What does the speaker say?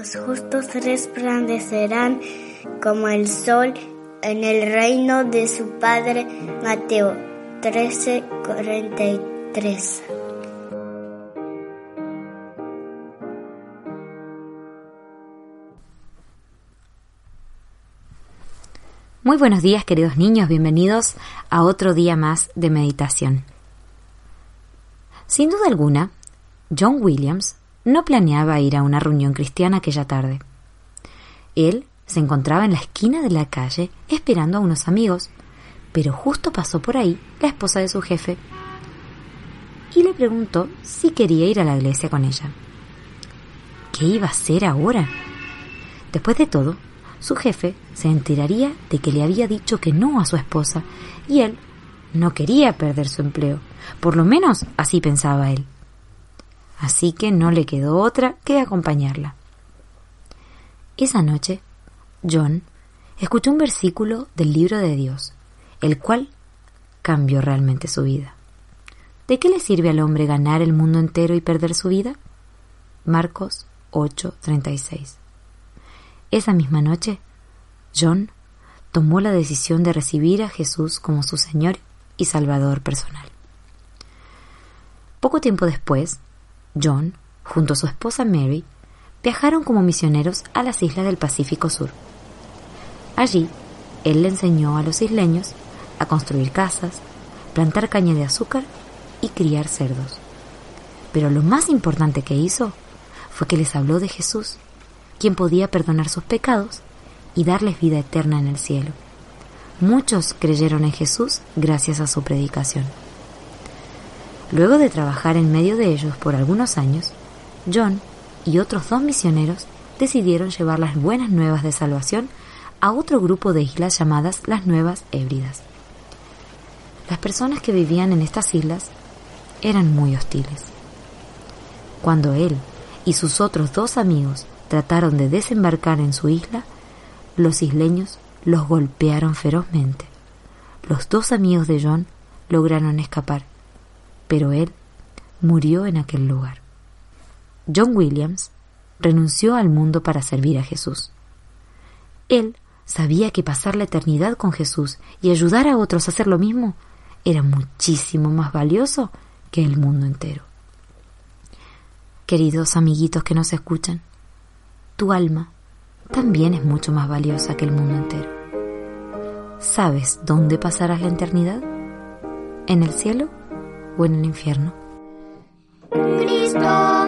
Los justos resplandecerán como el sol en el reino de su Padre. Mateo 13, 43. Muy buenos días queridos niños, bienvenidos a otro día más de meditación. Sin duda alguna, John Williams no planeaba ir a una reunión cristiana aquella tarde. Él se encontraba en la esquina de la calle esperando a unos amigos, pero justo pasó por ahí la esposa de su jefe y le preguntó si quería ir a la iglesia con ella. ¿Qué iba a hacer ahora? Después de todo, su jefe se enteraría de que le había dicho que no a su esposa y él no quería perder su empleo. Por lo menos así pensaba él. Así que no le quedó otra que acompañarla. Esa noche, John escuchó un versículo del libro de Dios, el cual cambió realmente su vida. ¿De qué le sirve al hombre ganar el mundo entero y perder su vida? Marcos 8:36 esa misma noche, John tomó la decisión de recibir a Jesús como su Señor y Salvador personal. Poco tiempo después, John, junto a su esposa Mary, viajaron como misioneros a las islas del Pacífico Sur. Allí, él le enseñó a los isleños a construir casas, plantar caña de azúcar y criar cerdos. Pero lo más importante que hizo fue que les habló de Jesús quien podía perdonar sus pecados y darles vida eterna en el cielo. Muchos creyeron en Jesús gracias a su predicación. Luego de trabajar en medio de ellos por algunos años, John y otros dos misioneros decidieron llevar las buenas nuevas de salvación a otro grupo de islas llamadas las Nuevas Hébridas. Las personas que vivían en estas islas eran muy hostiles. Cuando él y sus otros dos amigos trataron de desembarcar en su isla, los isleños los golpearon ferozmente. Los dos amigos de John lograron escapar, pero él murió en aquel lugar. John Williams renunció al mundo para servir a Jesús. Él sabía que pasar la eternidad con Jesús y ayudar a otros a hacer lo mismo era muchísimo más valioso que el mundo entero. Queridos amiguitos que nos escuchan, tu alma también es mucho más valiosa que el mundo entero. ¿Sabes dónde pasarás la eternidad? ¿En el cielo o en el infierno? Cristo